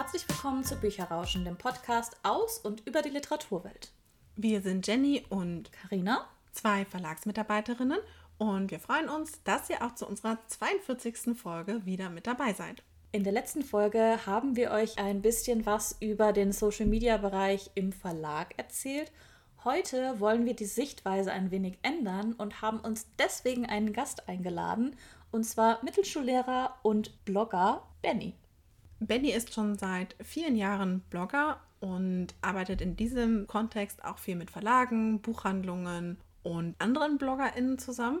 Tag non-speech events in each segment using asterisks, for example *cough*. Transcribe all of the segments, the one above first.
herzlich willkommen zu Bücherrauschen, dem Podcast aus und über die Literaturwelt. Wir sind Jenny und Karina, zwei Verlagsmitarbeiterinnen und wir freuen uns, dass ihr auch zu unserer 42. Folge wieder mit dabei seid. In der letzten Folge haben wir euch ein bisschen was über den Social-Media-Bereich im Verlag erzählt. Heute wollen wir die Sichtweise ein wenig ändern und haben uns deswegen einen Gast eingeladen, und zwar Mittelschullehrer und Blogger Benny. Benny ist schon seit vielen Jahren Blogger und arbeitet in diesem Kontext auch viel mit Verlagen, Buchhandlungen und anderen BloggerInnen zusammen.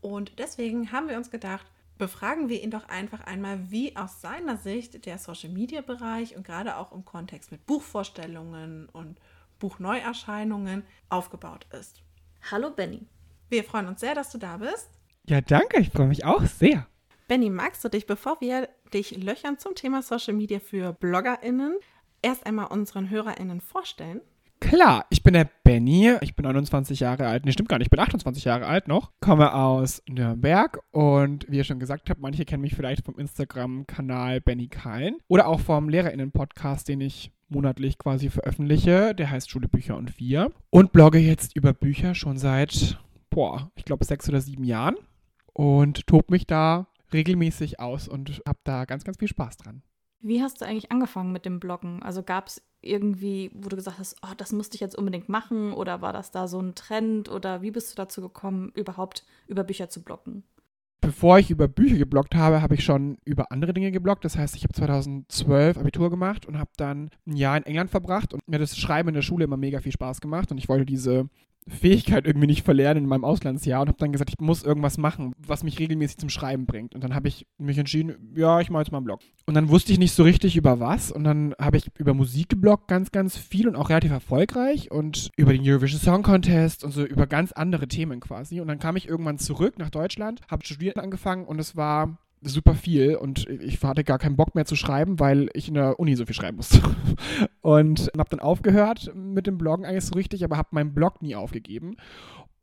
Und deswegen haben wir uns gedacht, befragen wir ihn doch einfach einmal, wie aus seiner Sicht der Social-Media-Bereich und gerade auch im Kontext mit Buchvorstellungen und Buchneuerscheinungen aufgebaut ist. Hallo Benny. Wir freuen uns sehr, dass du da bist. Ja, danke, ich freue mich auch sehr. Benny, magst du dich, bevor wir dich löchern zum Thema Social Media für BloggerInnen, erst einmal unseren HörerInnen vorstellen? Klar, ich bin der Benny, ich bin 29 Jahre alt, ne stimmt gar nicht, ich bin 28 Jahre alt noch, komme aus Nürnberg und wie ihr schon gesagt habt, manche kennen mich vielleicht vom Instagram-Kanal Benny Kallen oder auch vom LehrerInnen-Podcast, den ich monatlich quasi veröffentliche, der heißt Schule, Bücher und Wir und blogge jetzt über Bücher schon seit, boah, ich glaube sechs oder sieben Jahren und tob mich da regelmäßig aus und habe da ganz, ganz viel Spaß dran. Wie hast du eigentlich angefangen mit dem Bloggen? Also gab es irgendwie, wo du gesagt hast, oh, das musste ich jetzt unbedingt machen oder war das da so ein Trend oder wie bist du dazu gekommen, überhaupt über Bücher zu bloggen? Bevor ich über Bücher gebloggt habe, habe ich schon über andere Dinge gebloggt. Das heißt, ich habe 2012 Abitur gemacht und habe dann ein Jahr in England verbracht und mir das Schreiben in der Schule immer mega viel Spaß gemacht und ich wollte diese Fähigkeit irgendwie nicht verlernen in meinem Auslandsjahr und habe dann gesagt, ich muss irgendwas machen, was mich regelmäßig zum Schreiben bringt. Und dann habe ich mich entschieden, ja, ich mache jetzt mal einen Blog. Und dann wusste ich nicht so richtig über was und dann habe ich über Musik gebloggt ganz, ganz viel und auch relativ erfolgreich und über den Eurovision Song Contest und so über ganz andere Themen quasi. Und dann kam ich irgendwann zurück nach Deutschland, habe studiert angefangen und es war super viel und ich hatte gar keinen Bock mehr zu schreiben, weil ich in der Uni so viel schreiben musste. *laughs* Und habe dann aufgehört mit dem Bloggen eigentlich so richtig, aber habe meinen Blog nie aufgegeben.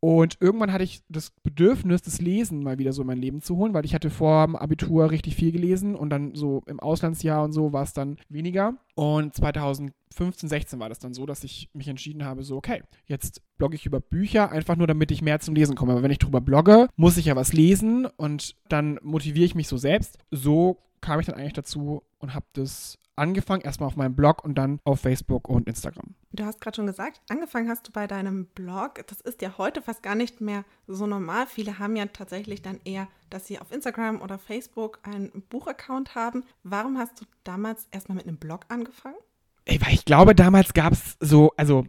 Und irgendwann hatte ich das Bedürfnis, das Lesen mal wieder so in mein Leben zu holen, weil ich hatte vor dem Abitur richtig viel gelesen und dann so im Auslandsjahr und so war es dann weniger. Und 2015, 16 war das dann so, dass ich mich entschieden habe, so, okay, jetzt blogge ich über Bücher, einfach nur damit ich mehr zum Lesen komme. Aber wenn ich drüber blogge, muss ich ja was lesen und dann motiviere ich mich so selbst. So kam ich dann eigentlich dazu und habe das angefangen, erstmal auf meinem Blog und dann auf Facebook und Instagram. Du hast gerade schon gesagt, angefangen hast du bei deinem Blog. Das ist ja heute fast gar nicht mehr so normal. Viele haben ja tatsächlich dann eher, dass sie auf Instagram oder Facebook einen Buchaccount haben. Warum hast du damals erstmal mit einem Blog angefangen? Ey, weil ich glaube, damals gab es so, also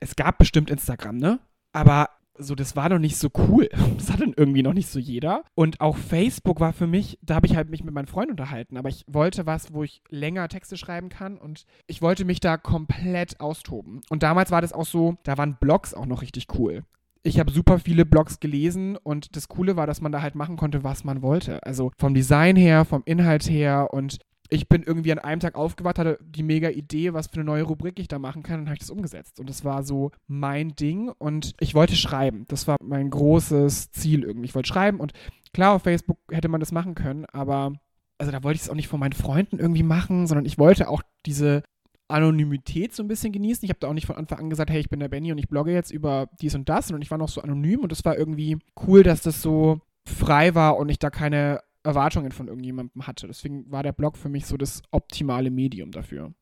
es gab bestimmt Instagram, ne? Aber so, das war noch nicht so cool. *laughs* Das hat dann irgendwie noch nicht so jeder. Und auch Facebook war für mich, da habe ich halt mich mit meinen Freunden unterhalten, aber ich wollte was, wo ich länger Texte schreiben kann und ich wollte mich da komplett austoben. Und damals war das auch so, da waren Blogs auch noch richtig cool ich habe super viele Blogs gelesen und das Coole war, dass man da halt machen konnte, was man wollte. Also vom Design her, vom Inhalt her und ich bin irgendwie an einem Tag aufgewacht, hatte die mega Idee, was für eine neue Rubrik ich da machen kann und habe ich das umgesetzt. Und das war so mein Ding und ich wollte schreiben. Das war mein großes Ziel irgendwie. Ich wollte schreiben und klar, auf Facebook hätte man das machen können, aber also da wollte ich es auch nicht von meinen Freunden irgendwie machen, sondern ich wollte auch diese Anonymität so ein bisschen genießen. Ich habe da auch nicht von Anfang an gesagt, hey, ich bin der Benny und ich blogge jetzt über dies und das, sondern ich war noch so anonym und das war irgendwie cool, dass das so frei war und ich da keine Erwartungen von irgendjemandem hatte. Deswegen war der Blog für mich so das optimale Medium dafür.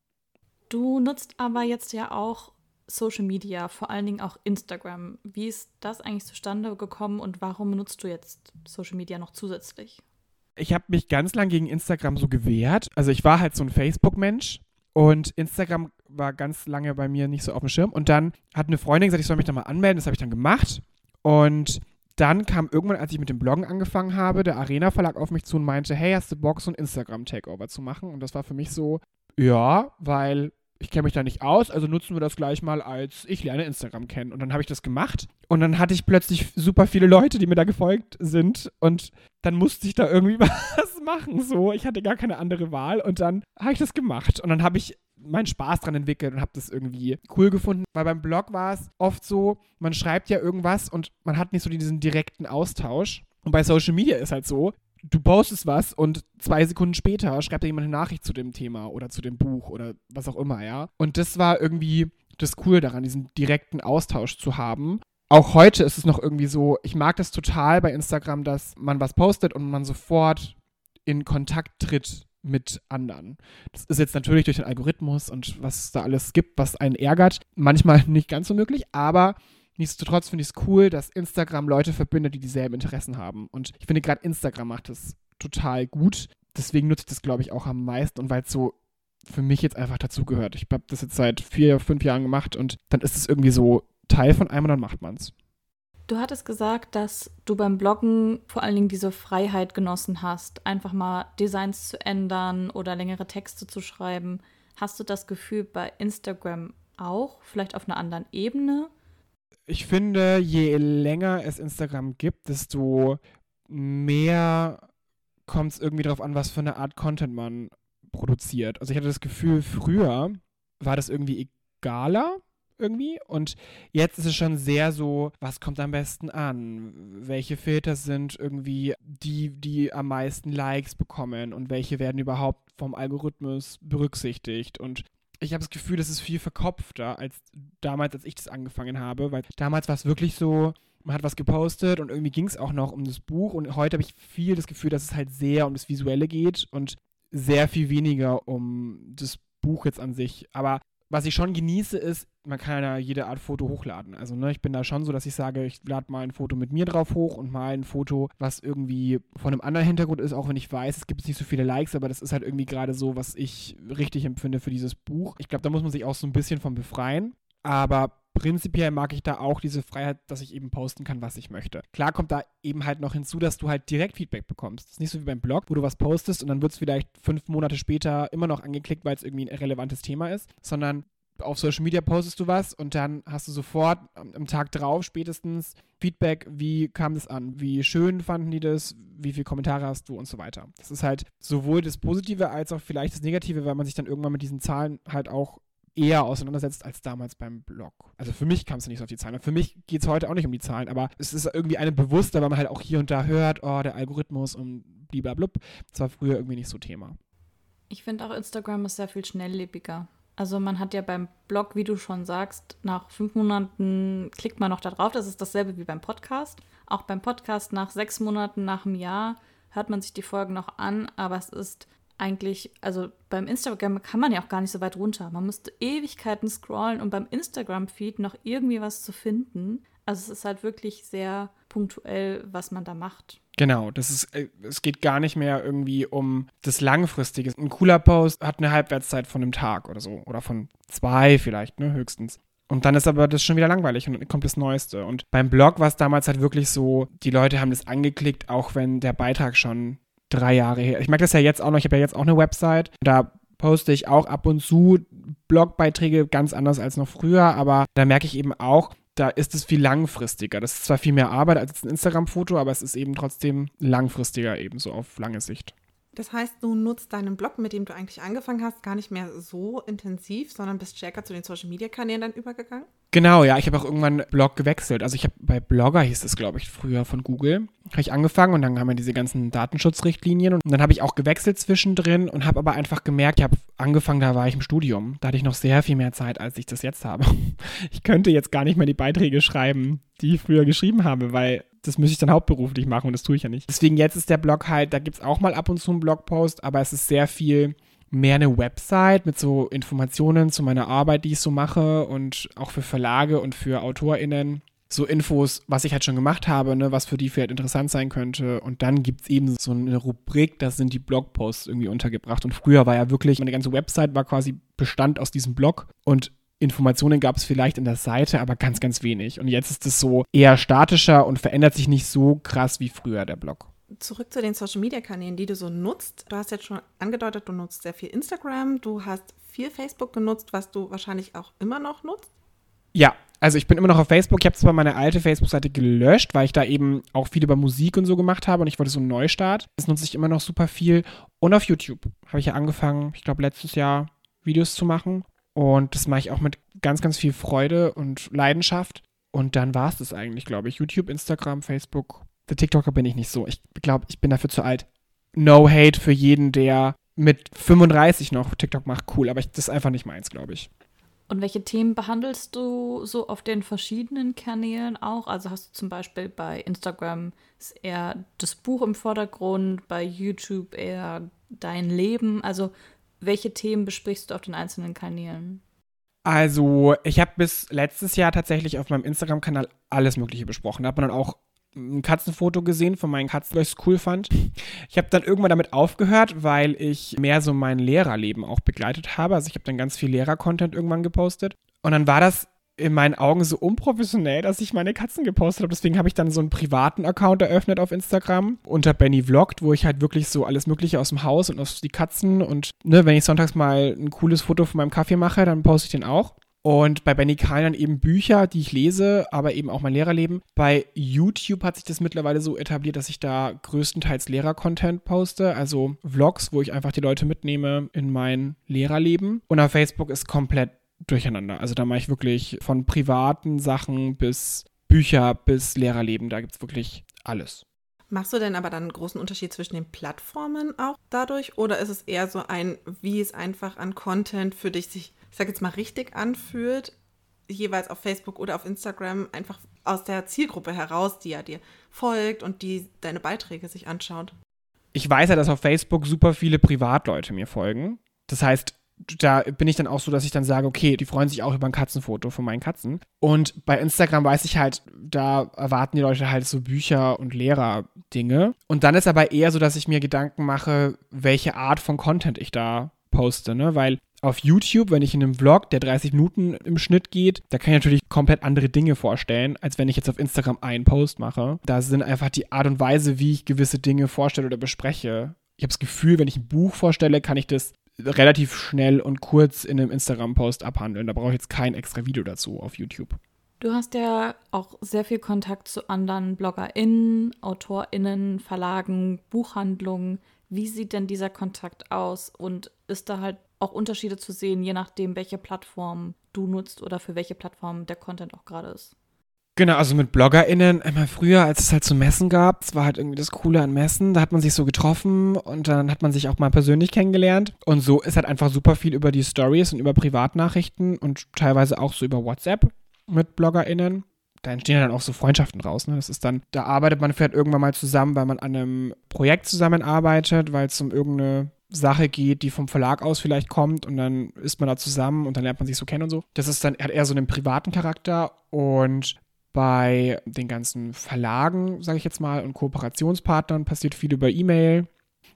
Du nutzt aber jetzt ja auch Social Media, vor allen Dingen auch Instagram. Wie ist das eigentlich zustande gekommen und warum nutzt du jetzt Social Media noch zusätzlich? Ich habe mich ganz lang gegen Instagram so gewehrt. Also ich war halt so ein Facebook-Mensch und Instagram war ganz lange bei mir nicht so auf dem Schirm. Und dann hat eine Freundin gesagt, ich soll mich da mal anmelden. Das habe ich dann gemacht. Und dann kam irgendwann, als ich mit dem Bloggen angefangen habe, der Arena Verlag auf mich zu und meinte, hey, hast du Bock, so ein Instagram-Takeover zu machen? Und das war für mich so, ja, weil ich kenne mich da nicht aus, also nutzen wir das gleich mal als ich lerne Instagram kennen. Und dann habe ich das gemacht und dann hatte ich plötzlich super viele Leute, die mir da gefolgt sind und dann musste ich da irgendwie *laughs* was machen. So, ich hatte gar keine andere Wahl und dann habe ich das gemacht und dann habe ich meinen Spaß dran entwickelt und habe das irgendwie cool gefunden. Weil beim Blog war es oft so, man schreibt ja irgendwas und man hat nicht so diesen direkten Austausch. Und bei Social Media ist halt so, du postest was und zwei Sekunden später schreibt dir jemand eine Nachricht zu dem Thema oder zu dem Buch oder was auch immer, ja. Und das war irgendwie das Coole daran, diesen direkten Austausch zu haben. Auch heute ist es noch irgendwie so, ich mag das total bei Instagram, dass man was postet und man sofort in Kontakt tritt mit anderen. Das ist jetzt natürlich durch den Algorithmus und was da alles gibt, was einen ärgert, manchmal *laughs* nicht ganz so möglich, aber nichtsdestotrotz finde ich es cool, dass Instagram Leute verbindet, die dieselben Interessen haben. Und ich finde gerade Instagram macht das total gut. Deswegen nutze ich das, glaube ich, auch am meisten und weil es so für mich jetzt einfach dazugehört. Ich habe das jetzt seit vier, fünf Jahren gemacht und dann ist es irgendwie so Teil von einem und dann macht man es. Du hattest gesagt, dass du beim Bloggen vor allen Dingen diese Freiheit genossen hast, einfach mal Designs zu ändern oder längere Texte zu schreiben. Hast du das Gefühl bei Instagram auch, vielleicht auf einer anderen Ebene? Ich finde, je länger es Instagram gibt, desto mehr kommt es irgendwie darauf an, was für eine Art Content man produziert. Also ich hatte das Gefühl, früher war das irgendwie egaler irgendwie. Und jetzt ist es schon sehr so, was kommt am besten an? Welche Filter sind irgendwie die, die am meisten Likes bekommen und welche werden überhaupt vom Algorithmus berücksichtigt? Und ich habe das Gefühl, das ist viel verkopfter als damals, als ich das angefangen habe, weil damals war es wirklich so, man hat was gepostet und irgendwie ging es auch noch um das Buch und heute habe ich viel das Gefühl, dass es halt sehr um das Visuelle geht und sehr viel weniger um das Buch jetzt an sich. Aber was ich schon genieße, ist, man kann ja jede Art Foto hochladen. Also, ne, ich bin da schon so, dass ich sage, ich lade mal ein Foto mit mir drauf hoch und mal ein Foto, was irgendwie von einem anderen Hintergrund ist, auch wenn ich weiß, es gibt nicht so viele Likes, aber das ist halt irgendwie gerade so, was ich richtig empfinde für dieses Buch. Ich glaube, da muss man sich auch so ein bisschen von befreien. Aber prinzipiell mag ich da auch diese Freiheit, dass ich eben posten kann, was ich möchte. Klar kommt da eben halt noch hinzu, dass du halt direkt Feedback bekommst. Das ist nicht so wie beim Blog, wo du was postest und dann wird es vielleicht fünf Monate später immer noch angeklickt, weil es irgendwie ein relevantes Thema ist, sondern auf Social Media postest du was und dann hast du sofort am Tag drauf spätestens Feedback, wie kam das an, wie schön fanden die das, wie viele Kommentare hast du und so weiter. Das ist halt sowohl das Positive als auch vielleicht das Negative, weil man sich dann irgendwann mit diesen Zahlen halt auch eher auseinandersetzt als damals beim Blog. Also für mich kam es nicht so auf die Zahlen. Für mich geht es heute auch nicht um die Zahlen, aber es ist irgendwie eine bewusster, weil man halt auch hier und da hört, oh, der Algorithmus und bliblablub. Das war früher irgendwie nicht so Thema. Ich finde auch Instagram ist sehr viel schnelllebiger. Also man hat ja beim Blog, wie du schon sagst, nach fünf Monaten klickt man noch da drauf. Das ist dasselbe wie beim Podcast. Auch beim Podcast nach sechs Monaten, nach einem Jahr hört man sich die Folgen noch an, aber es ist eigentlich, also beim Instagram kann man ja auch gar nicht so weit runter. Man müsste Ewigkeiten scrollen, um beim Instagram-Feed noch irgendwie was zu finden. Also es ist halt wirklich sehr punktuell, was man da macht. Genau, das ist, äh, es geht gar nicht mehr irgendwie um das Langfristige. Ein cooler Post hat eine Halbwertszeit von einem Tag oder so. Oder von zwei vielleicht, ne, höchstens. Und dann ist aber das schon wieder langweilig und dann kommt das Neueste. Und beim Blog war es damals halt wirklich so, die Leute haben das angeklickt, auch wenn der Beitrag schon drei Jahre her. Ich merke das ja jetzt auch noch, ich habe ja jetzt auch eine Website. Da poste ich auch ab und zu Blogbeiträge ganz anders als noch früher, aber da merke ich eben auch, da ist es viel langfristiger. Das ist zwar viel mehr Arbeit als ein Instagram-Foto, aber es ist eben trotzdem langfristiger, eben so auf lange Sicht. Das heißt, du nutzt deinen Blog, mit dem du eigentlich angefangen hast, gar nicht mehr so intensiv, sondern bist stärker zu den Social-Media-Kanälen dann übergegangen? Genau, ja. Ich habe auch irgendwann Blog gewechselt. Also ich habe bei Blogger hieß es, glaube ich, früher von Google, habe ich angefangen und dann haben wir diese ganzen Datenschutzrichtlinien und dann habe ich auch gewechselt zwischendrin und habe aber einfach gemerkt, ich habe angefangen, da war ich im Studium. Da hatte ich noch sehr viel mehr Zeit, als ich das jetzt habe. *laughs* Ich könnte jetzt gar nicht mehr die Beiträge schreiben, die ich früher geschrieben habe, weil das müsste ich dann hauptberuflich machen und das tue ich ja nicht. Deswegen jetzt ist der Blog halt, da gibt es auch mal ab und zu einen Blogpost, aber es ist sehr viel mehr eine Website mit so Informationen zu meiner Arbeit, die ich so mache und auch für Verlage und für AutorInnen. So Infos, was ich halt schon gemacht habe, ne, was für die vielleicht interessant sein könnte. Und dann gibt es eben so eine Rubrik, da sind die Blogposts irgendwie untergebracht. Und früher war ja wirklich, meine ganze Website war quasi Bestand aus diesem Blog. Und Informationen gab es vielleicht in der Seite, aber ganz, ganz wenig. Und jetzt ist es so eher statischer und verändert sich nicht so krass wie früher der Blog. Zurück zu den Social Media Kanälen, die du so nutzt. Du hast jetzt schon angedeutet, du nutzt sehr viel Instagram, du hast viel Facebook genutzt, was du wahrscheinlich auch immer noch nutzt. Ja, also ich bin immer noch auf Facebook. Ich habe zwar meine alte Facebook-Seite gelöscht, weil ich da eben auch viel über Musik und so gemacht habe und ich wollte so einen Neustart. Das nutze ich immer noch super viel. Und auf YouTube habe ich ja angefangen, ich glaube letztes Jahr Videos zu machen. Und das mache ich auch mit ganz, ganz viel Freude und Leidenschaft. Und dann war es das eigentlich, glaube ich. YouTube, Instagram, Facebook. Der TikToker bin ich nicht so. Ich glaube, ich bin dafür zu alt. no hate für jeden, der mit 35 noch TikTok macht, cool, aber ich, das ist einfach nicht meins, glaube ich. Und welche Themen behandelst du so auf den verschiedenen Kanälen auch? Also hast du zum Beispiel bei Instagram eher das Buch im Vordergrund, bei YouTube eher dein Leben. Also welche Themen besprichst du auf den einzelnen Kanälen? Also, ich habe bis letztes Jahr tatsächlich auf meinem Instagram-Kanal alles Mögliche besprochen. Da hat man dann auch ein Katzenfoto gesehen von meinen Katzen, weil ich es cool fand. Ich habe dann irgendwann damit aufgehört, weil ich mehr so mein Lehrerleben auch begleitet habe. Also ich habe dann ganz viel Lehrer-Content irgendwann gepostet. Und dann war das in meinen Augen so unprofessionell, dass ich meine Katzen gepostet habe. Deswegen habe ich dann so einen privaten Account eröffnet auf Instagram unter Benny Vlogged, wo ich halt wirklich so alles Mögliche aus dem Haus und aus die Katzen und ne, wenn ich sonntags mal ein cooles Foto von meinem Kaffee mache, dann poste ich den auch. Und bei Benny Kahn dann eben Bücher, die ich lese, aber eben auch mein Lehrerleben. Bei YouTube hat sich das mittlerweile so etabliert, dass ich da größtenteils Lehrer-Content poste, also Vlogs, wo ich einfach die Leute mitnehme in mein Lehrerleben. Und auf Facebook ist komplett durcheinander. Also da mache ich wirklich von privaten Sachen bis Bücher bis Lehrerleben. Da gibt es wirklich alles. Machst du denn aber dann einen großen Unterschied zwischen den Plattformen auch dadurch? Oder ist es eher so ein, wie es einfach an Content für dich sich, ich sag jetzt mal, richtig anfühlt, jeweils auf Facebook oder auf Instagram, einfach aus der Zielgruppe heraus, die ja dir folgt und die deine Beiträge sich anschaut? Ich weiß ja, dass auf Facebook super viele Privatleute mir folgen. Das heißt, da bin ich dann auch so, dass ich dann sage, okay, die freuen sich auch über ein Katzenfoto von meinen Katzen. Und bei Instagram weiß ich halt, da erwarten die Leute halt so Bücher und Lehrer-Dinge. Und dann ist aber eher so, dass ich mir Gedanken mache, welche Art von Content ich da poste, ne? Weil auf YouTube, wenn ich in einem Vlog, der 30 Minuten im Schnitt geht, da kann ich natürlich komplett andere Dinge vorstellen, als wenn ich jetzt auf Instagram einen Post mache. Da sind einfach die Art und Weise, wie ich gewisse Dinge vorstelle oder bespreche. Ich habe das Gefühl, wenn ich ein Buch vorstelle, kann ich das relativ schnell und kurz in einem Instagram-Post abhandeln. Da brauche ich jetzt kein extra Video dazu auf YouTube. Du hast ja auch sehr viel Kontakt zu anderen BloggerInnen, AutorInnen, Verlagen, Buchhandlungen. Wie sieht denn dieser Kontakt aus? Und ist da halt auch Unterschiede zu sehen, je nachdem, welche Plattform du nutzt oder für welche Plattform der Content auch gerade ist? Genau, also mit BloggerInnen, einmal früher, als es halt so Messen gab, das war halt irgendwie das Coole an Messen, da hat man sich so getroffen und dann hat man sich auch mal persönlich kennengelernt. Und so ist halt einfach super viel über die Stories und über Privatnachrichten und teilweise auch so über WhatsApp mit BloggerInnen. Da entstehen dann auch so Freundschaften raus. Ne? Das ist dann, da arbeitet man vielleicht irgendwann mal zusammen, weil man an einem Projekt zusammenarbeitet, weil es um irgendeine Sache geht, die vom Verlag aus vielleicht kommt und dann ist man da zusammen und dann lernt man sich so kennen und so. Das ist dann, hat eher so einen privaten Charakter und bei den ganzen Verlagen, sage ich jetzt mal, und Kooperationspartnern passiert viel über E-Mail.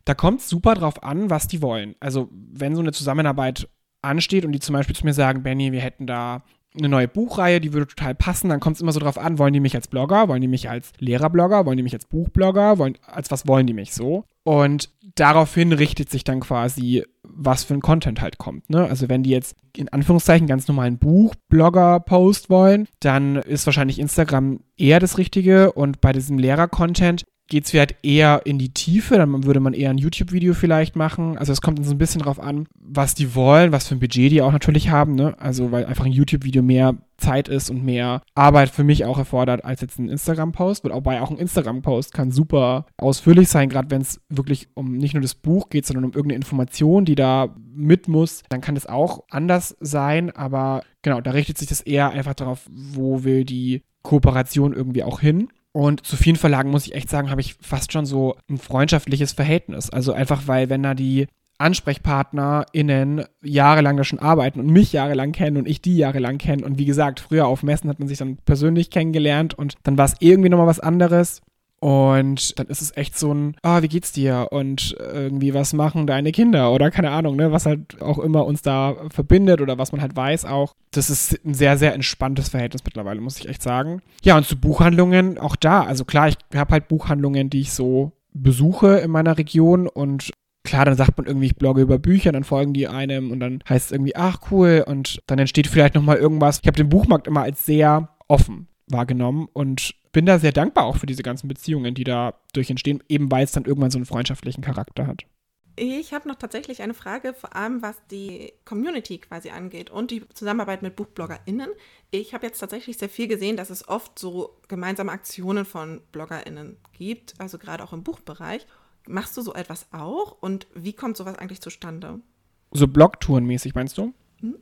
Da kommt es super drauf an, was die wollen. Also, wenn so eine Zusammenarbeit ansteht und die zum Beispiel zu mir sagen, Benny, wir hätten da eine neue Buchreihe, die würde total passen, dann kommt es immer so drauf an, wollen die mich als Blogger, wollen die mich als Lehrerblogger, wollen die mich als Buchblogger, wollen, als was wollen die mich so? Und daraufhin richtet sich dann quasi, was für ein Content halt kommt. Ne? Also wenn die jetzt in Anführungszeichen ganz normalen Buch-Blogger-Post wollen, dann ist wahrscheinlich Instagram eher das Richtige und bei diesem Lehrer-Content geht es vielleicht eher in die Tiefe, dann würde man eher ein YouTube-Video vielleicht machen. Also es kommt so ein bisschen drauf an, was die wollen, was für ein Budget die auch natürlich haben, ne? Also weil einfach ein YouTube-Video mehr Zeit ist und mehr Arbeit für mich auch erfordert als jetzt ein Instagram-Post. Wobei auch ein Instagram-Post kann super ausführlich sein, gerade wenn es wirklich um nicht nur das Buch geht, sondern um irgendeine Information, die da mit muss. Dann kann es auch anders sein, aber genau, da richtet sich das eher einfach darauf, wo will die Kooperation irgendwie auch hin. Und zu vielen Verlagen, muss ich echt sagen, habe ich fast schon so ein freundschaftliches Verhältnis. Also einfach, weil wenn da die AnsprechpartnerInnen jahrelang da schon arbeiten und mich jahrelang kennen und ich die jahrelang kenne. Und wie gesagt, früher auf Messen hat man sich dann persönlich kennengelernt und dann war es irgendwie nochmal was anderes. Und dann ist es echt so ein, ah, oh, wie geht's dir? Und irgendwie, was machen deine Kinder? Oder keine Ahnung, ne? Was halt auch immer uns da verbindet oder was man halt weiß auch. Das ist ein sehr, sehr entspanntes Verhältnis mittlerweile, muss ich echt sagen. Ja, und zu Buchhandlungen, auch da. Also klar, ich habe halt Buchhandlungen, die ich so besuche in meiner Region und klar, dann sagt man irgendwie, ich blogge über Bücher, dann folgen die einem und dann heißt es irgendwie, ach cool, und dann entsteht vielleicht nochmal irgendwas. Ich habe den Buchmarkt immer als sehr offen wahrgenommen und bin da sehr dankbar auch für diese ganzen Beziehungen, die da durch entstehen, eben weil es dann irgendwann so einen freundschaftlichen Charakter hat. Ich habe noch tatsächlich eine Frage, vor allem was die Community quasi angeht und die Zusammenarbeit mit BuchbloggerInnen. Ich habe jetzt tatsächlich sehr viel gesehen, dass es oft so gemeinsame Aktionen von BloggerInnen gibt, also gerade auch im Buchbereich. Machst du so etwas auch? Und wie kommt sowas eigentlich zustande? So Blogtouren-mäßig, meinst du? Hm?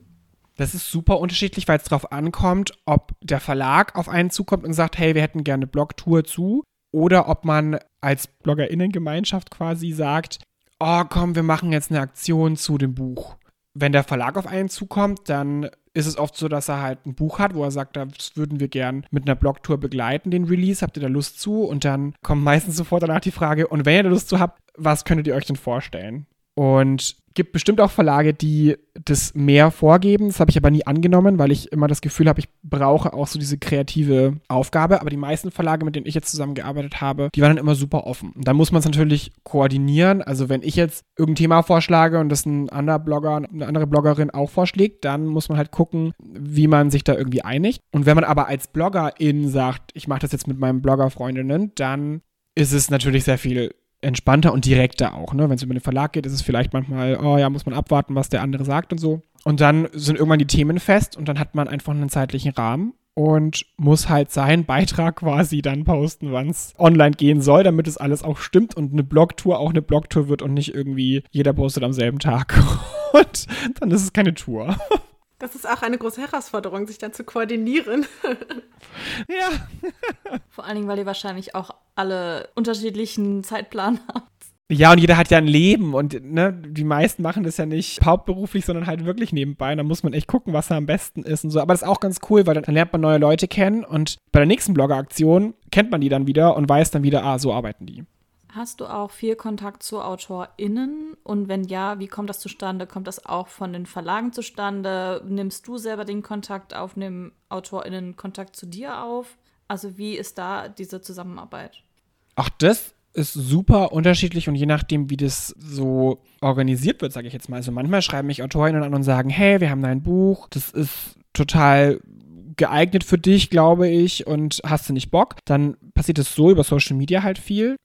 Das ist super unterschiedlich, weil es darauf ankommt, ob der Verlag auf einen zukommt und sagt, hey, wir hätten gerne Blogtour zu. Oder ob man als BloggerInnengemeinschaft quasi sagt, oh komm, wir machen jetzt eine Aktion zu dem Buch. Wenn der Verlag auf einen zukommt, dann ist es oft so, dass er halt ein Buch hat, wo er sagt, das würden wir gern mit einer Blogtour begleiten, den Release. Habt ihr da Lust zu? Und dann kommt meistens sofort danach die Frage, und wenn ihr da Lust zu habt, was könntet ihr euch denn vorstellen? Und gibt bestimmt auch Verlage, die das mehr vorgeben. Das habe ich aber nie angenommen, weil ich immer das Gefühl habe, ich brauche auch so diese kreative Aufgabe. Aber die meisten Verlage, mit denen ich jetzt zusammengearbeitet habe, die waren dann immer super offen. Und dann muss man es natürlich koordinieren. Also wenn ich jetzt irgendein Thema vorschlage und das ein anderer Blogger, eine andere Bloggerin auch vorschlägt, dann muss man halt gucken, wie man sich da irgendwie einigt. Und wenn man aber als Bloggerin sagt, ich mache das jetzt mit meinen Bloggerfreundinnen, dann ist es natürlich sehr viel entspannter und direkter auch. Ne? Wenn es über den Verlag geht, ist es vielleicht manchmal, oh ja, muss man abwarten, was der andere sagt und so. Und dann sind irgendwann die Themen fest und dann hat man einfach einen zeitlichen Rahmen und muss halt seinen *laughs* Beitrag quasi dann posten, wann es online gehen soll, damit es alles auch stimmt und eine Blogtour auch eine Blogtour wird und nicht irgendwie jeder postet am selben Tag. *laughs* Und dann ist es keine Tour. Das ist auch eine große Herausforderung, sich dann zu koordinieren. *laughs* ja. Vor allen Dingen, weil ihr wahrscheinlich auch alle unterschiedlichen Zeitplan habt. Ja, und jeder hat ja ein Leben und ne, die meisten machen das ja nicht hauptberuflich, sondern halt wirklich nebenbei. Und da muss man echt gucken, was da am besten ist und so. Aber das ist auch ganz cool, weil dann lernt man neue Leute kennen und bei der nächsten Blogger-Aktion kennt man die dann wieder und weiß dann wieder, ah, so arbeiten die. Hast du auch viel Kontakt zu AutorInnen? Und wenn ja, wie kommt das zustande? Kommt das auch von den Verlagen zustande? Nimmst du selber den Kontakt auf? Nehmen AutorInnen Kontakt zu dir auf? Also, wie ist da diese Zusammenarbeit? Ach, das ist super unterschiedlich und je nachdem, wie das so organisiert wird, sage ich jetzt mal. Also, manchmal schreiben mich AutorInnen an und sagen: Hey, wir haben ein Buch, das ist total geeignet für dich, glaube ich, und hast du nicht Bock? Dann passiert es so über Social Media halt viel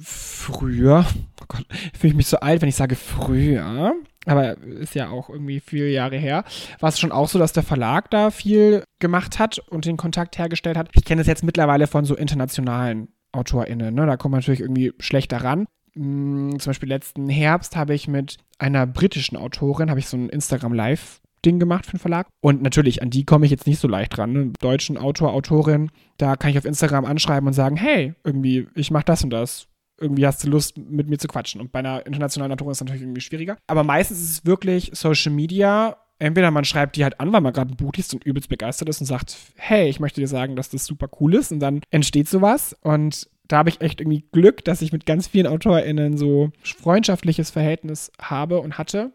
früher, oh Gott, fühle ich mich so alt, wenn ich sage früher, aber ist ja auch irgendwie viele Jahre her, war es schon auch so, dass der Verlag da viel gemacht hat und den Kontakt hergestellt hat. Ich kenne es jetzt mittlerweile von so internationalen AutorInnen, ne? da kommt man natürlich irgendwie schlechter ran. Hm, zum Beispiel letzten Herbst habe ich mit einer britischen Autorin, habe ich so ein Instagram Live Ding gemacht für den Verlag. Und natürlich, an die komme ich jetzt nicht so leicht ran. Ne? Deutschen Autor, Autorin, da kann ich auf Instagram anschreiben und sagen, hey, irgendwie, ich mache das und das irgendwie hast du Lust, mit mir zu quatschen. Und bei einer internationalen Autorin ist es natürlich irgendwie schwieriger. Aber meistens ist es wirklich Social Media. Entweder man schreibt die halt an, weil man gerade ein Buch liest und übelst begeistert ist und sagt, hey, ich möchte dir sagen, dass das super cool ist. Und dann entsteht sowas. Und da habe ich echt irgendwie Glück, dass ich mit ganz vielen AutorInnen so freundschaftliches Verhältnis habe und hatte.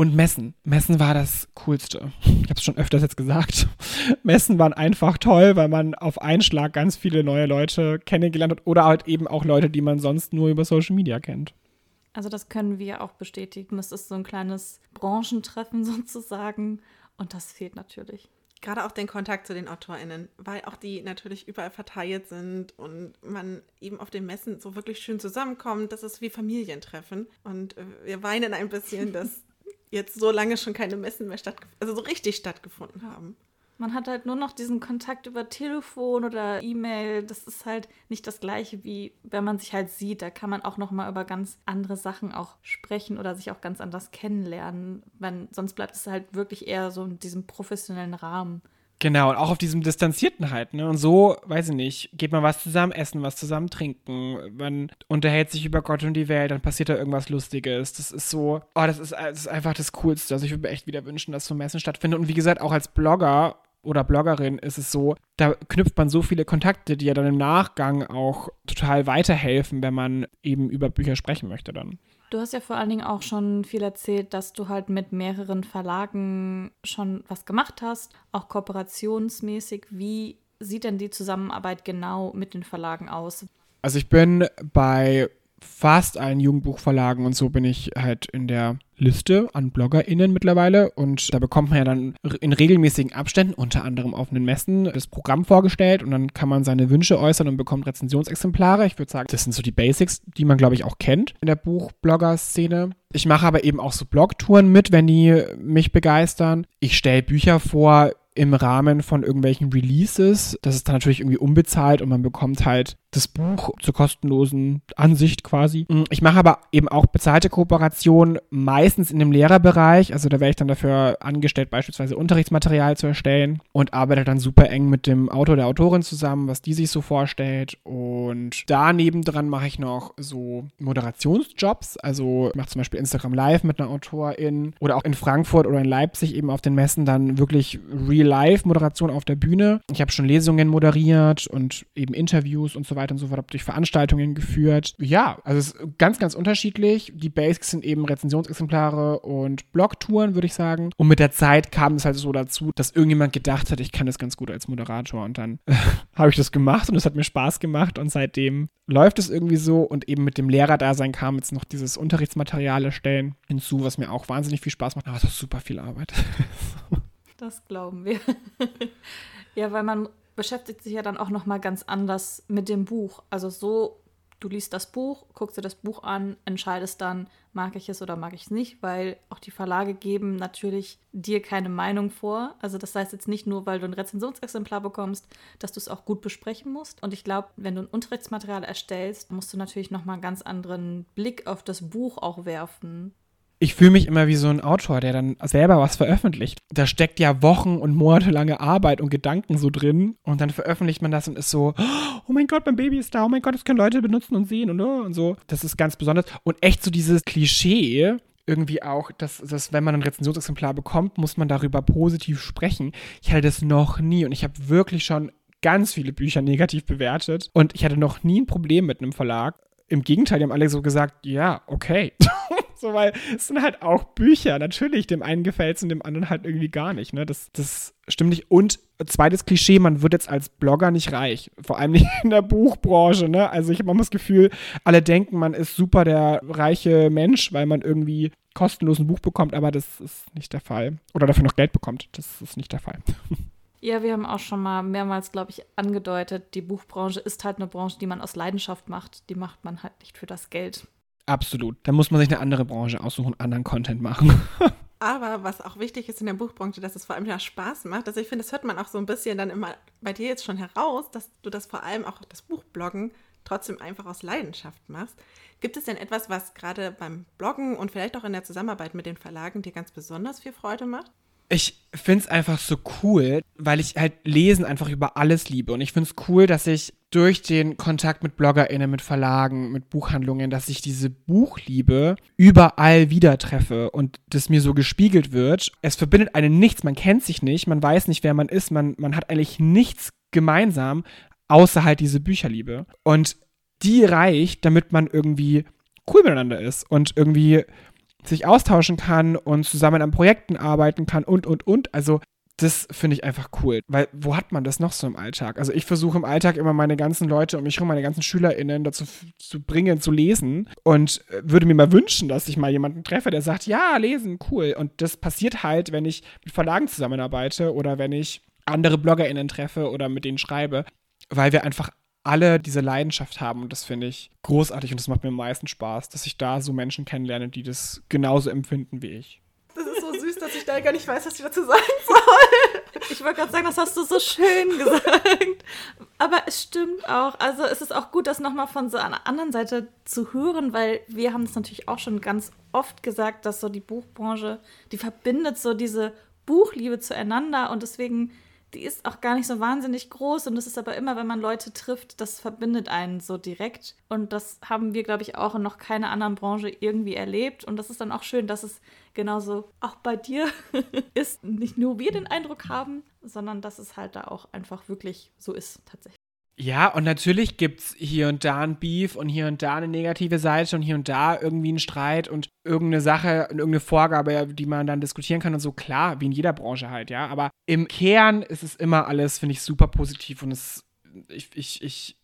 Und Messen. Messen war das Coolste. Ich habe es schon öfters jetzt gesagt. *laughs* Messen waren einfach toll, weil man auf einen Schlag ganz viele neue Leute kennengelernt hat oder halt eben auch Leute, die man sonst nur über Social Media kennt. Also das können wir auch bestätigen. Es ist so ein kleines Branchentreffen *laughs* sozusagen und das fehlt natürlich. Gerade auch den Kontakt zu den AutorInnen, weil auch die natürlich überall verteilt sind und man eben auf den Messen so wirklich schön zusammenkommt. Das ist wie Familientreffen. Und äh, wir weinen ein bisschen, dass *laughs* jetzt so lange schon keine Messen mehr stattgefunden, also so richtig stattgefunden haben. Man hat halt nur noch diesen Kontakt über Telefon oder E-Mail. Das ist halt nicht das gleiche wie wenn man sich halt sieht. Da kann man auch noch mal über ganz andere Sachen auch sprechen oder sich auch ganz anders kennenlernen. Wenn, sonst bleibt es halt wirklich eher so in diesem professionellen Rahmen. Genau, und auch auf diesem Distanzierten halt, ne? Und so, weiß ich nicht, geht man was zusammen essen, was zusammen trinken, man unterhält sich über Gott und die Welt, dann passiert da irgendwas Lustiges. Das ist so, oh, das ist, das ist einfach das Coolste. Also ich würde mir echt wieder wünschen, dass so Messen stattfinden. Und wie gesagt, auch als Blogger oder Bloggerin ist es so, da knüpft man so viele Kontakte, die ja dann im Nachgang auch total weiterhelfen, wenn man eben über Bücher sprechen möchte dann. Du hast ja vor allen Dingen auch schon viel erzählt, dass du halt mit mehreren Verlagen schon was gemacht hast, auch kooperationsmäßig. Wie sieht denn die Zusammenarbeit genau mit den Verlagen aus? Also ich bin bei fast allen Jugendbuchverlagen und so bin ich halt in der Liste an BloggerInnen mittlerweile und da bekommt man ja dann in regelmäßigen Abständen, unter anderem auf den Messen, das Programm vorgestellt und dann kann man seine Wünsche äußern und bekommt Rezensionsexemplare. Ich würde sagen, das sind so die Basics, die man, glaube ich, auch kennt in der Buchblogger-Szene. Ich mache aber eben auch so Blogtouren mit, wenn die mich begeistern. Ich stelle Bücher vor im Rahmen von irgendwelchen Releases. Das ist dann natürlich irgendwie unbezahlt und man bekommt halt das Buch zur kostenlosen Ansicht quasi. Mm, ich mache aber eben auch bezahlte Kooperationen, meistens in dem Lehrerbereich. Also da wäre ich dann dafür angestellt, beispielsweise Unterrichtsmaterial zu erstellen und arbeite dann super eng mit dem Autor der Autorin zusammen, was die sich so vorstellt. Und daneben dran mache ich noch so Moderationsjobs. Also ich mache zum Beispiel Instagram Live mit einer Autorin oder auch in Frankfurt oder in Leipzig eben auf den Messen dann wirklich Real-Life-Moderation auf der Bühne. Ich habe schon Lesungen moderiert und eben Interviews und so weiter und so fort, habe durch Veranstaltungen geführt. Ja, also es ist ganz, ganz unterschiedlich. Die Basics sind eben Rezensionsexemplare und Blogtouren, würde ich sagen. Und mit der Zeit kam es halt so dazu, dass irgendjemand gedacht hat, ich kann das ganz gut als Moderator. Und dann *laughs* habe ich das gemacht und es hat mir Spaß gemacht. Und seitdem läuft es irgendwie so. Und eben mit dem Lehrerdasein kam jetzt noch dieses Unterrichtsmaterial erstellen hinzu, was mir auch wahnsinnig viel Spaß macht. Aber es ist super viel Arbeit. *laughs* das glauben wir. *laughs* ja, weil man beschäftigt sich ja dann auch noch mal ganz anders mit dem Buch. Also so, du liest das Buch, guckst dir das Buch an, entscheidest dann, mag ich es oder mag ich es nicht, weil auch die Verlage geben natürlich dir keine Meinung vor. Also das heißt jetzt nicht nur, weil du ein Rezensionsexemplar bekommst, dass du es auch gut besprechen musst. Und ich glaube, wenn du ein Unterrichtsmaterial erstellst, musst du natürlich noch mal einen ganz anderen Blick auf das Buch auch werfen ich fühle mich immer wie so ein Autor, der dann selber was veröffentlicht. Da steckt ja Wochen und monatelange Arbeit und Gedanken so drin und dann veröffentlicht man das und ist so, oh mein Gott, mein Baby ist da, oh mein Gott, das können Leute benutzen und sehen und, und so. Das ist ganz besonders. Und echt so dieses Klischee, irgendwie auch, dass, dass wenn man ein Rezensionsexemplar bekommt, muss man darüber positiv sprechen. Ich hatte das noch nie und ich habe wirklich schon ganz viele Bücher negativ bewertet und ich hatte noch nie ein Problem mit einem Verlag. Im Gegenteil, die haben alle so gesagt, ja, okay. *laughs* So, weil es sind halt auch Bücher. Natürlich, dem einen gefällt es und dem anderen halt irgendwie gar nicht. Ne? Das, das stimmt nicht. Und zweites Klischee, man wird jetzt als Blogger nicht reich. Vor allem nicht in der Buchbranche. Ne? Also ich habe immer das Gefühl, alle denken, man ist super der reiche Mensch, weil man irgendwie kostenlos ein Buch bekommt, aber das ist nicht der Fall. Oder dafür noch Geld bekommt. Das ist nicht der Fall. *laughs* Ja, wir haben auch schon mal mehrmals, glaube ich, angedeutet, die Buchbranche ist halt eine Branche, die man aus Leidenschaft macht. Die macht man halt nicht für das Geld. Absolut. Da muss man sich eine andere Branche aussuchen, anderen Content machen. *laughs* Aber was auch wichtig ist in der Buchbranche, dass es vor allem ja Spaß macht. Also ich finde, das hört man auch so ein bisschen dann immer bei dir jetzt schon heraus, dass du das vor allem auch das Buchbloggen trotzdem einfach aus Leidenschaft machst. Gibt es denn etwas, was gerade beim Bloggen und vielleicht auch in der Zusammenarbeit mit den Verlagen dir ganz besonders viel Freude macht? Ich finde es einfach so cool, weil ich halt Lesen einfach über alles liebe. Und ich finde es cool, dass ich durch den Kontakt mit BloggerInnen, mit Verlagen, mit Buchhandlungen, dass ich diese Buchliebe überall wieder treffe und das mir so gespiegelt wird. Es verbindet einen nichts, man kennt sich nicht, man weiß nicht, wer man ist, man, man hat eigentlich nichts gemeinsam, außer halt diese Bücherliebe. Und die reicht, damit man irgendwie cool miteinander ist und irgendwie sich austauschen kann und zusammen an Projekten arbeiten kann und, und, und. Also das finde ich einfach cool, weil wo hat man das noch so im Alltag? Also ich versuche im Alltag immer meine ganzen Leute um mich herum, meine ganzen SchülerInnen dazu zu bringen, zu lesen und äh, würde mir mal wünschen, dass ich mal jemanden treffe, der sagt, ja, lesen, cool. Und das passiert halt, wenn ich mit Verlagen zusammenarbeite oder wenn ich andere BloggerInnen treffe oder mit denen schreibe, weil wir einfach alle diese Leidenschaft haben und das finde ich großartig und das macht mir am meisten Spaß, dass ich da so Menschen kennenlerne, die das genauso empfinden wie ich. Das ist so süß, dass ich da gar nicht weiß, was ich dazu sagen soll. *laughs* Ich wollte gerade sagen, das hast du so schön gesagt. Aber es stimmt auch. Also es ist auch gut, das nochmal von so einer anderen Seite zu hören, weil wir haben es natürlich auch schon ganz oft gesagt, dass so die Buchbranche, die verbindet so diese Buchliebe zueinander und deswegen die ist auch gar nicht so wahnsinnig groß und es ist aber immer, wenn man Leute trifft, das verbindet einen so direkt. Und das haben wir, glaube ich, auch in noch keiner anderen Branche irgendwie erlebt. Und das ist dann auch schön, dass es genauso auch bei dir *laughs* ist. Nicht nur wir den Eindruck haben, sondern dass es halt da auch einfach wirklich so ist, tatsächlich. Ja, und natürlich gibt es hier und da ein Beef und hier und da eine negative Seite und hier und da irgendwie einen Streit und irgendeine Sache und irgendeine Vorgabe, die man dann diskutieren kann und so. Klar, wie in jeder Branche halt, ja. Aber im Kern ist es immer alles, finde ich, super positiv und es, ich, ich, ich,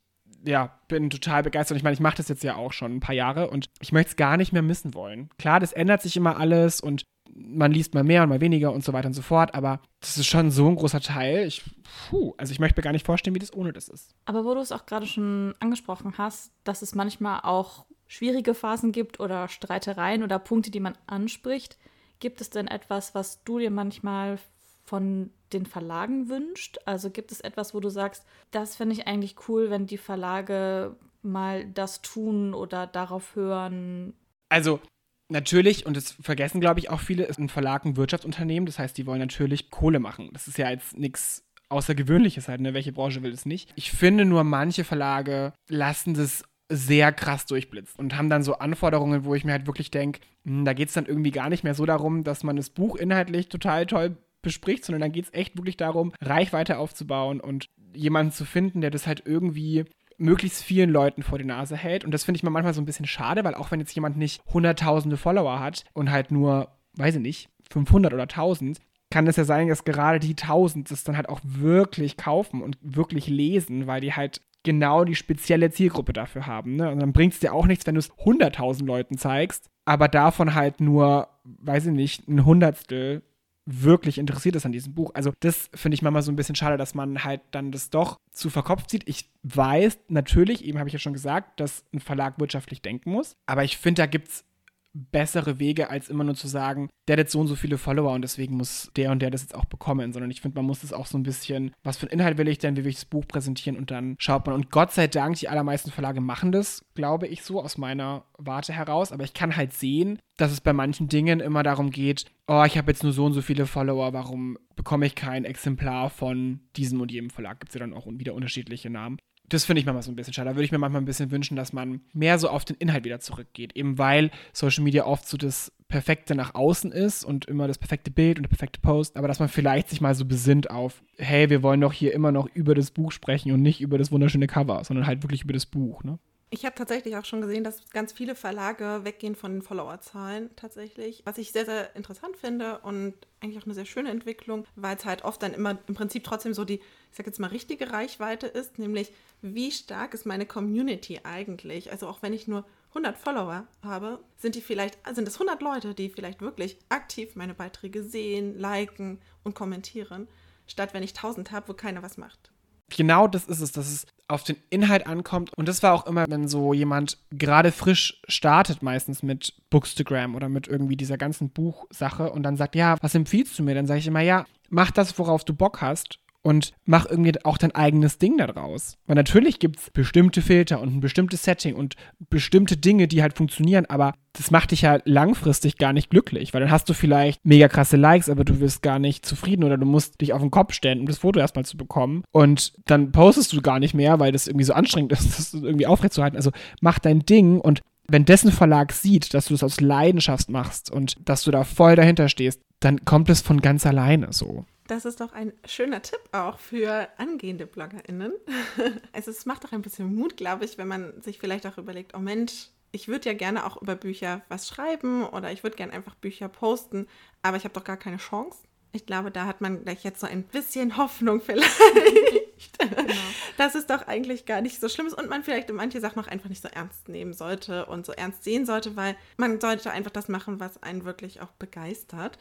ja, bin total begeistert. Ich meine, ich mache das jetzt ja auch schon ein paar Jahre und ich möchte es gar nicht mehr missen wollen. Klar, das ändert sich immer alles und man liest mal mehr und mal weniger und so weiter und so fort, aber das ist schon so ein großer Teil. Ich, puh, also ich möchte mir gar nicht vorstellen, wie das ohne das ist. Aber wo du es auch gerade schon angesprochen hast, dass es manchmal auch schwierige Phasen gibt oder Streitereien oder Punkte, die man anspricht, gibt es denn etwas, was du dir manchmal von den Verlagen wünscht? Also gibt es etwas, wo du sagst, das finde ich eigentlich cool, wenn die Verlage mal das tun oder darauf hören? Also natürlich, und das vergessen, glaube ich, auch viele, ist ein Verlag ein Wirtschaftsunternehmen. Das heißt, die wollen natürlich Kohle machen. Das ist ja jetzt nichts Außergewöhnliches halt, ne? Welche Branche will es nicht? Ich finde nur, manche Verlage lassen das sehr krass durchblitzen und haben dann so Anforderungen, wo ich mir halt wirklich denke, hm, da geht es dann irgendwie gar nicht mehr so darum, dass man das Buch inhaltlich total toll bespricht, sondern dann geht es echt wirklich darum, Reichweite aufzubauen und jemanden zu finden, der das halt irgendwie möglichst vielen Leuten vor die Nase hält. Und das finde ich manchmal so ein bisschen schade, weil auch wenn jetzt jemand nicht hunderttausende Follower hat und halt nur, weiß ich nicht, 500 oder 1000, kann es ja sein, dass gerade die 1000 das dann halt auch wirklich kaufen und wirklich lesen, weil die halt genau die spezielle Zielgruppe dafür haben. Ne? Und dann bringt es dir auch nichts, wenn du es 100.000 Leuten zeigst, aber davon halt nur, weiß ich nicht, ein Hundertstel wirklich interessiert ist an diesem Buch. Also das finde ich manchmal so ein bisschen schade, dass man halt dann das doch zu verkopft sieht. Ich weiß natürlich, eben habe ich ja schon gesagt, dass ein Verlag wirtschaftlich denken muss, aber ich finde, da gibt es bessere Wege, als immer nur zu sagen, der hat jetzt so und so viele Follower und deswegen muss der und der das jetzt auch bekommen, sondern ich finde, man muss das auch so ein bisschen, was für einen Inhalt will ich denn, wie will ich das Buch präsentieren und dann schaut man. Und Gott sei Dank, die allermeisten Verlage machen das, glaube ich, so aus meiner Warte heraus, aber ich kann halt sehen, dass es bei manchen Dingen immer darum geht, oh, ich habe jetzt nur so und so viele Follower, warum bekomme ich kein Exemplar von diesem und jedem Verlag? Gibt es ja dann auch wieder unterschiedliche Namen das finde ich manchmal so ein bisschen schade. Da würde ich mir manchmal ein bisschen wünschen, dass man mehr so auf den Inhalt wieder zurückgeht. Eben weil Social Media oft so das Perfekte nach außen ist und immer das perfekte Bild und der perfekte Post, aber dass man vielleicht sich mal so besinnt auf, hey, wir wollen doch hier immer noch über das Buch sprechen und nicht über das wunderschöne Cover, sondern halt wirklich über das Buch, ne? Ich habe tatsächlich auch schon gesehen, dass ganz viele Verlage weggehen von den Followerzahlen tatsächlich. Was ich sehr, sehr interessant finde und eigentlich auch eine sehr schöne Entwicklung, weil es halt oft dann immer im Prinzip trotzdem so die, ich sag jetzt mal, richtige Reichweite ist, nämlich wie stark ist meine Community eigentlich? Also auch wenn ich nur 100 Follower habe, sind die vielleicht, sind es 100 Leute, die vielleicht wirklich aktiv meine Beiträge sehen, liken und kommentieren, statt wenn ich 1000 habe, wo keiner was macht genau das ist es, dass es auf den Inhalt ankommt. Und das war auch immer, wenn so jemand gerade frisch startet, meistens mit Bookstagram oder mit irgendwie dieser ganzen Buchsache und dann sagt, ja, was empfiehlst du mir? Dann sage ich immer, ja, mach das, worauf du Bock hast und mach irgendwie auch dein eigenes Ding daraus. Weil natürlich gibt es bestimmte Filter und ein bestimmtes Setting und bestimmte Dinge, die halt funktionieren, aber das macht dich ja langfristig gar nicht glücklich, weil dann hast du vielleicht mega krasse Likes, aber du wirst gar nicht zufrieden oder du musst dich auf den Kopf stellen, um das Foto erstmal zu bekommen und dann postest du gar nicht mehr, weil das irgendwie so anstrengend *laughs* ist, das irgendwie aufrechtzuerhalten. Also mach dein Ding und wenn dessen Verlag sieht, dass du das aus Leidenschaft machst und dass du da voll dahinter stehst, dann kommt es von ganz alleine so. Das ist doch ein schöner Tipp auch für angehende BloggerInnen. *laughs* also es macht doch ein bisschen Mut, glaube ich, wenn man sich vielleicht auch überlegt, oh Mensch, ich würde ja gerne auch über Bücher was schreiben oder ich würde gerne einfach Bücher posten, aber ich habe doch gar keine Chance. Ich glaube, da hat man gleich jetzt so ein bisschen Hoffnung *laughs* vielleicht. *laughs* genau. Dass es doch eigentlich gar nicht so schlimm ist und man vielleicht manche Sachen auch einfach nicht so ernst nehmen sollte und so ernst sehen sollte, weil man sollte einfach das machen, was einen wirklich auch begeistert.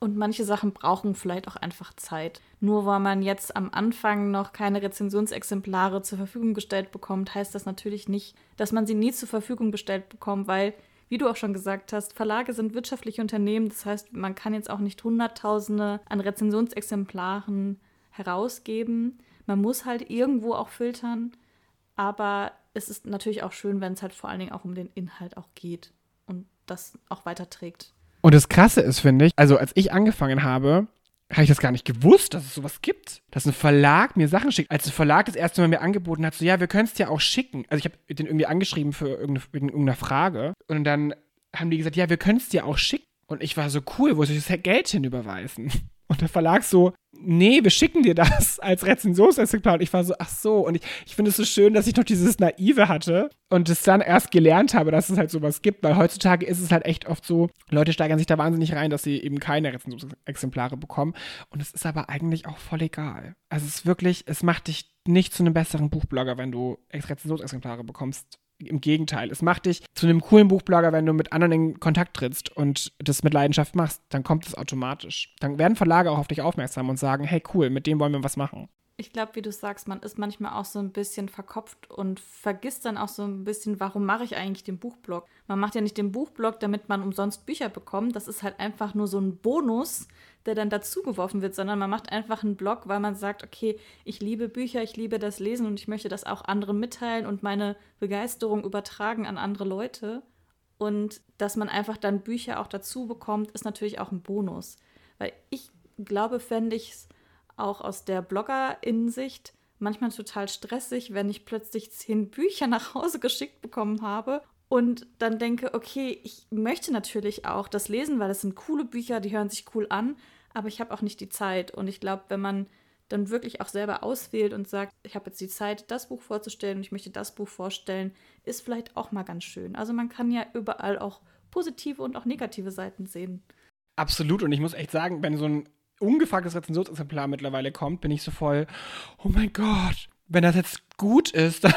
Und manche Sachen brauchen vielleicht auch einfach Zeit. Nur weil man jetzt am Anfang noch keine Rezensionsexemplare zur Verfügung gestellt bekommt, heißt das natürlich nicht, dass man sie nie zur Verfügung gestellt bekommt, weil, wie du auch schon gesagt hast, Verlage sind wirtschaftliche Unternehmen. Das heißt, man kann jetzt auch nicht Hunderttausende an Rezensionsexemplaren herausgeben. Man muss halt irgendwo auch filtern. Aber es ist natürlich auch schön, wenn es halt vor allen Dingen auch um den Inhalt auch geht und das auch weiterträgt. Und das Krasse ist, finde ich, also als ich angefangen habe, habe ich das gar nicht gewusst, dass es sowas gibt. Dass ein Verlag mir Sachen schickt. Als ein Verlag das erste Mal mir angeboten hat, so, ja, wir können es dir auch schicken. Also ich habe den irgendwie angeschrieben für irgendeine, wegen irgendeiner Frage. Und dann haben die gesagt, ja, wir können es dir auch schicken. Und ich war so cool, wo soll ich das Geld hinüberweisen? Und der Verlag so, nee, wir schicken dir das *laughs* als Rezensionsexemplar. Und ich war so, ach so. Und ich, ich finde es so schön, dass ich noch dieses Naive hatte und es dann erst gelernt habe, dass es halt sowas gibt. Weil heutzutage ist es halt echt oft so, Leute steigern sich da wahnsinnig rein, dass sie eben keine Rezensionsexemplare bekommen. Und es ist aber eigentlich auch voll egal. Also es ist wirklich, es macht dich nicht zu einem besseren Buchblogger, wenn du Rezensionsexemplare bekommst im Gegenteil, es macht dich zu einem coolen Buchblogger, wenn du mit anderen in Kontakt trittst und das mit Leidenschaft machst, dann kommt es automatisch. Dann werden Verlage auch auf dich aufmerksam und sagen, hey cool, mit dem wollen wir was machen. Ich glaube, wie du sagst, man ist manchmal auch so ein bisschen verkopft und vergisst dann auch so ein bisschen, warum mache ich eigentlich den Buchblog? Man macht ja nicht den Buchblog, damit man umsonst Bücher bekommt. Das ist halt einfach nur so ein Bonus, der dann dazugeworfen wird, sondern man macht einfach einen Blog, weil man sagt, okay, ich liebe Bücher, ich liebe das Lesen und ich möchte das auch anderen mitteilen und meine Begeisterung übertragen an andere Leute. Und dass man einfach dann Bücher auch dazu bekommt, ist natürlich auch ein Bonus. Weil ich glaube, fände ich es auch aus der Blogger-Insicht manchmal total stressig, wenn ich plötzlich zehn Bücher nach Hause geschickt bekommen habe und dann denke, okay, ich möchte natürlich auch das lesen, weil das sind coole Bücher, die hören sich cool an, aber ich habe auch nicht die Zeit. Und ich glaube, wenn man dann wirklich auch selber auswählt und sagt, ich habe jetzt die Zeit, das Buch vorzustellen und ich möchte das Buch vorstellen, ist vielleicht auch mal ganz schön. Also man kann ja überall auch positive und auch negative Seiten sehen. Absolut. Und ich muss echt sagen, wenn so ein ungefragtes Rezensionsexemplar mittlerweile kommt, bin ich so voll, oh mein Gott, wenn das jetzt gut ist, *laughs* dann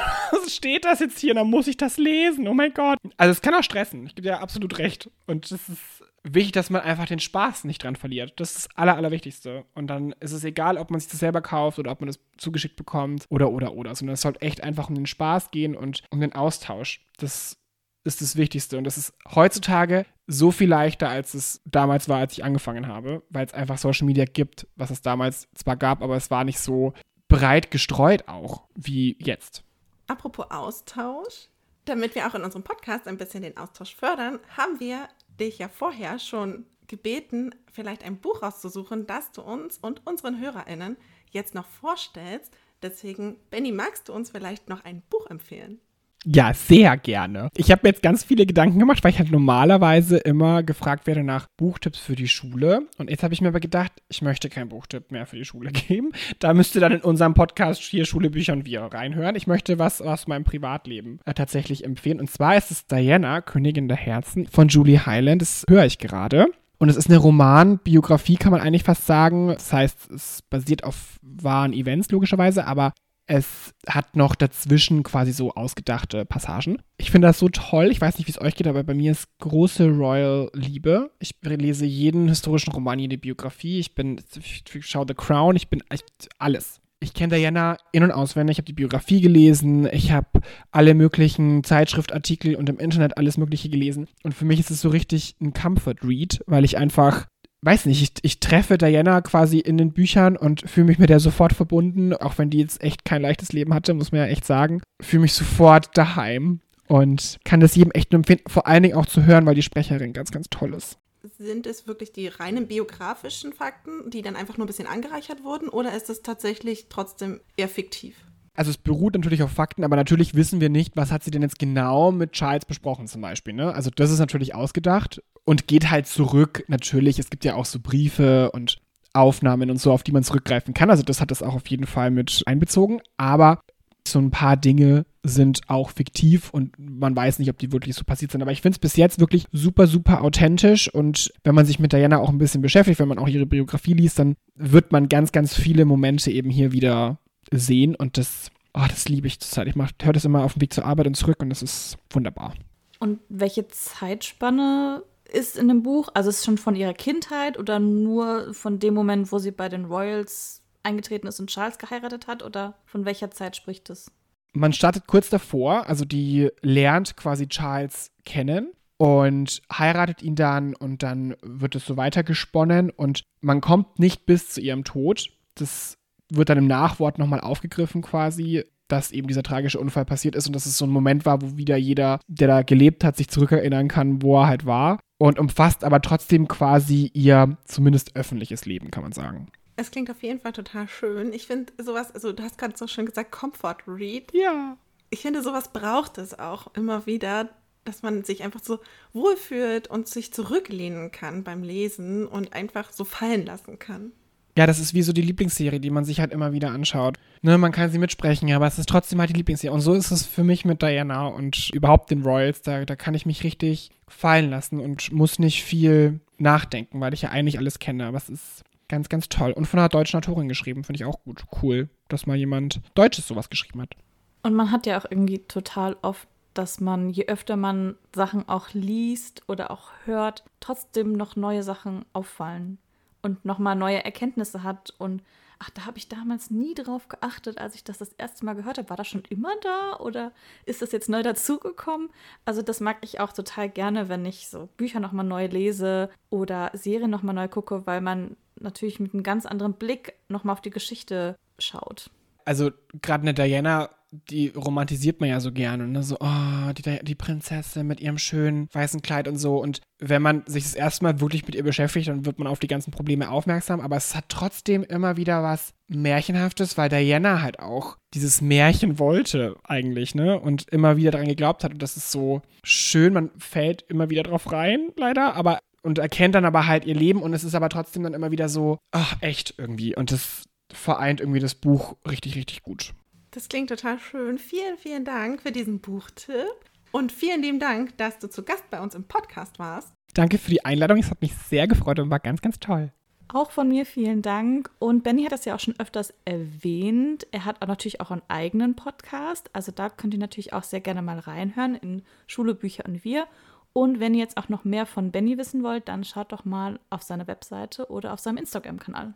steht das jetzt hier, dann muss ich das lesen. Oh mein Gott. Also es kann auch stressen. Ich gebe dir absolut recht. Und es ist wichtig, dass man einfach den Spaß nicht dran verliert. Das ist das Aller, Allerwichtigste. Und dann ist es egal, ob man sich das selber kauft oder ob man das zugeschickt bekommt oder, oder, oder. Sondern es sollte echt einfach um den Spaß gehen und um den Austausch. Das ist das Wichtigste. Und das ist heutzutage so viel leichter, als es damals war, als ich angefangen habe, weil es einfach Social Media gibt, was es damals zwar gab, aber es war nicht so breit gestreut auch wie jetzt. Apropos Austausch, damit wir auch in unserem Podcast ein bisschen den Austausch fördern, haben wir dich ja vorher schon gebeten, vielleicht ein Buch rauszusuchen, das du uns und unseren HörerInnen jetzt noch vorstellst. Deswegen, Benny, magst du uns vielleicht noch ein Buch empfehlen? Ja, sehr gerne. Ich habe mir jetzt ganz viele Gedanken gemacht, weil ich halt normalerweise immer gefragt werde nach Buchtipps für die Schule. Und jetzt habe ich mir aber gedacht, ich möchte keinen Buchtipp mehr für die Schule *laughs* geben. Da müsst ihr dann in unserem Podcast hier Schule, Bücher und wir reinhören. Ich möchte was aus meinem Privatleben äh, tatsächlich empfehlen. Und zwar ist es Diana, Königin der Herzen von Julie Highland. Das höre ich gerade. Und es ist eine Romanbiografie, kann man eigentlich fast sagen. Das heißt, es basiert auf wahren Events logischerweise, aber es hat noch dazwischen quasi so ausgedachte Passagen. Ich finde das so toll. Ich weiß nicht, wie es euch geht, aber bei mir ist große Royal-Liebe. Ich lese jeden historischen Roman, jede Biografie. Ich bin, ich schaue The Crown, ich bin ich, alles. Ich kenne Diana in- und auswendig. Ich habe die Biografie gelesen. Ich habe alle möglichen Zeitschriftartikel und im Internet alles Mögliche gelesen. Und für mich ist es so richtig ein Comfort-Read, weil ich einfach weiß nicht, ich, ich treffe Diana quasi in den Büchern und fühle mich mit der sofort verbunden, auch wenn die jetzt echt kein leichtes Leben hatte, muss man ja echt sagen. Fühle mich sofort daheim und kann das jedem echt nur empfehlen, vor allen Dingen auch zu hören, weil die Sprecherin ganz, ganz toll ist. Sind es wirklich die reinen biografischen Fakten, die dann einfach nur ein bisschen angereichert wurden, oder ist es tatsächlich trotzdem eher fiktiv? Also es beruht natürlich auf Fakten, aber natürlich wissen wir nicht, was hat sie denn jetzt genau mit Charles besprochen zum Beispiel. Ne? Also das ist natürlich ausgedacht und geht halt zurück. Natürlich, es gibt ja auch so Briefe und Aufnahmen und so, auf die man zurückgreifen kann. Also das hat das auch auf jeden Fall mit einbezogen. Aber so ein paar Dinge sind auch fiktiv und man weiß nicht, ob die wirklich so passiert sind. Aber ich finde es bis jetzt wirklich super, super authentisch. Und wenn man sich mit Diana auch ein bisschen beschäftigt, wenn man auch ihre Biografie liest, dann wird man ganz, ganz viele Momente eben hier wieder sehen. Und das, oh, das liebe ich zurzeit. Ich höre das immer auf dem Weg zur Arbeit und zurück und das ist wunderbar. Und welche Zeitspanne ist in dem Buch? Also ist es schon von ihrer Kindheit oder nur von dem Moment, wo sie bei den Royals eingetreten ist und Charles geheiratet hat? Oder von welcher Zeit spricht es? Man startet kurz davor, also die lernt quasi Charles kennen und heiratet ihn dann und dann wird es so weitergesponnen und man kommt nicht bis zu ihrem Tod. Das wird dann im Nachwort nochmal aufgegriffen quasi dass eben dieser tragische Unfall passiert ist und dass es so ein Moment war, wo wieder jeder, der da gelebt hat, sich zurückerinnern kann, wo er halt war. Und umfasst aber trotzdem quasi ihr zumindest öffentliches Leben, kann man sagen. Es klingt auf jeden Fall total schön. Ich finde sowas, also du hast gerade so schön gesagt, Comfort Read. Ja. Ich finde, sowas braucht es auch immer wieder, dass man sich einfach so wohlfühlt und sich zurücklehnen kann beim Lesen und einfach so fallen lassen kann. Ja, das ist wie so die Lieblingsserie, die man sich halt immer wieder anschaut. Ne, man kann sie mitsprechen, aber es ist trotzdem halt die Lieblingsserie. Und so ist es für mich mit Diana und überhaupt den Royals. Da, da kann ich mich richtig fallen lassen und muss nicht viel nachdenken, weil ich ja eigentlich alles kenne. Aber es ist ganz, ganz toll. Und von einer deutschen Autorin geschrieben, finde ich auch gut. Cool, dass mal jemand Deutsches sowas geschrieben hat. Und man hat ja auch irgendwie total oft, dass man, je öfter man Sachen auch liest oder auch hört, trotzdem noch neue Sachen auffallen und nochmal neue Erkenntnisse hat und ach, da habe ich damals nie drauf geachtet, als ich das das erste Mal gehört habe. War das schon immer da oder ist das jetzt neu dazugekommen? Also das mag ich auch total gerne, wenn ich so Bücher nochmal neu lese oder Serien nochmal neu gucke, weil man natürlich mit einem ganz anderen Blick nochmal auf die Geschichte schaut. Also gerade eine Diana die romantisiert man ja so gerne. Ne? So, oh, die, die Prinzessin mit ihrem schönen weißen Kleid und so. Und wenn man sich das erste Mal wirklich mit ihr beschäftigt, dann wird man auf die ganzen Probleme aufmerksam. Aber es hat trotzdem immer wieder was Märchenhaftes, weil Diana halt auch dieses Märchen wollte eigentlich, ne? Und immer wieder daran geglaubt hat. Und das ist so schön. Man fällt immer wieder drauf rein, leider. Aber und erkennt dann aber halt ihr Leben und es ist aber trotzdem dann immer wieder so, ach, echt irgendwie. Und das vereint irgendwie das Buch richtig, richtig gut. Das klingt total schön. Vielen, vielen Dank für diesen Buchtipp. Und vielen lieben Dank, dass du zu Gast bei uns im Podcast warst. Danke für die Einladung. Es hat mich sehr gefreut und war ganz, ganz toll. Auch von mir vielen Dank. Und Benny hat das ja auch schon öfters erwähnt. Er hat auch natürlich auch einen eigenen Podcast. Also da könnt ihr natürlich auch sehr gerne mal reinhören in Schule, Bücher und wir. Und wenn ihr jetzt auch noch mehr von Benny wissen wollt, dann schaut doch mal auf seine Webseite oder auf seinem Instagram-Kanal.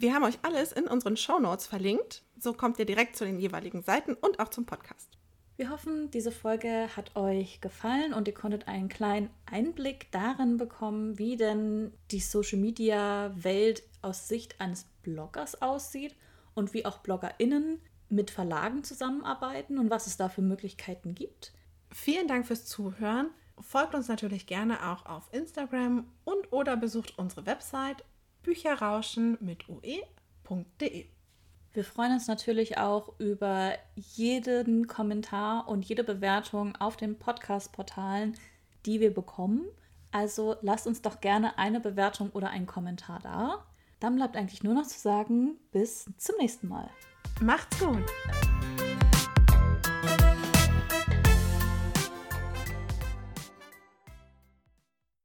Wir haben euch alles in unseren Show Notes verlinkt. So kommt ihr direkt zu den jeweiligen Seiten und auch zum Podcast. Wir hoffen, diese Folge hat euch gefallen und ihr konntet einen kleinen Einblick darin bekommen, wie denn die Social Media Welt aus Sicht eines Bloggers aussieht und wie auch BloggerInnen mit Verlagen zusammenarbeiten und was es da für Möglichkeiten gibt. Vielen Dank fürs Zuhören. Folgt uns natürlich gerne auch auf Instagram und oder besucht unsere Website bücherrauschen mit ue.de. Wir freuen uns natürlich auch über jeden Kommentar und jede Bewertung auf den Podcast-Portalen, die wir bekommen. Also lasst uns doch gerne eine Bewertung oder einen Kommentar da. Dann bleibt eigentlich nur noch zu sagen, bis zum nächsten Mal. Macht's gut!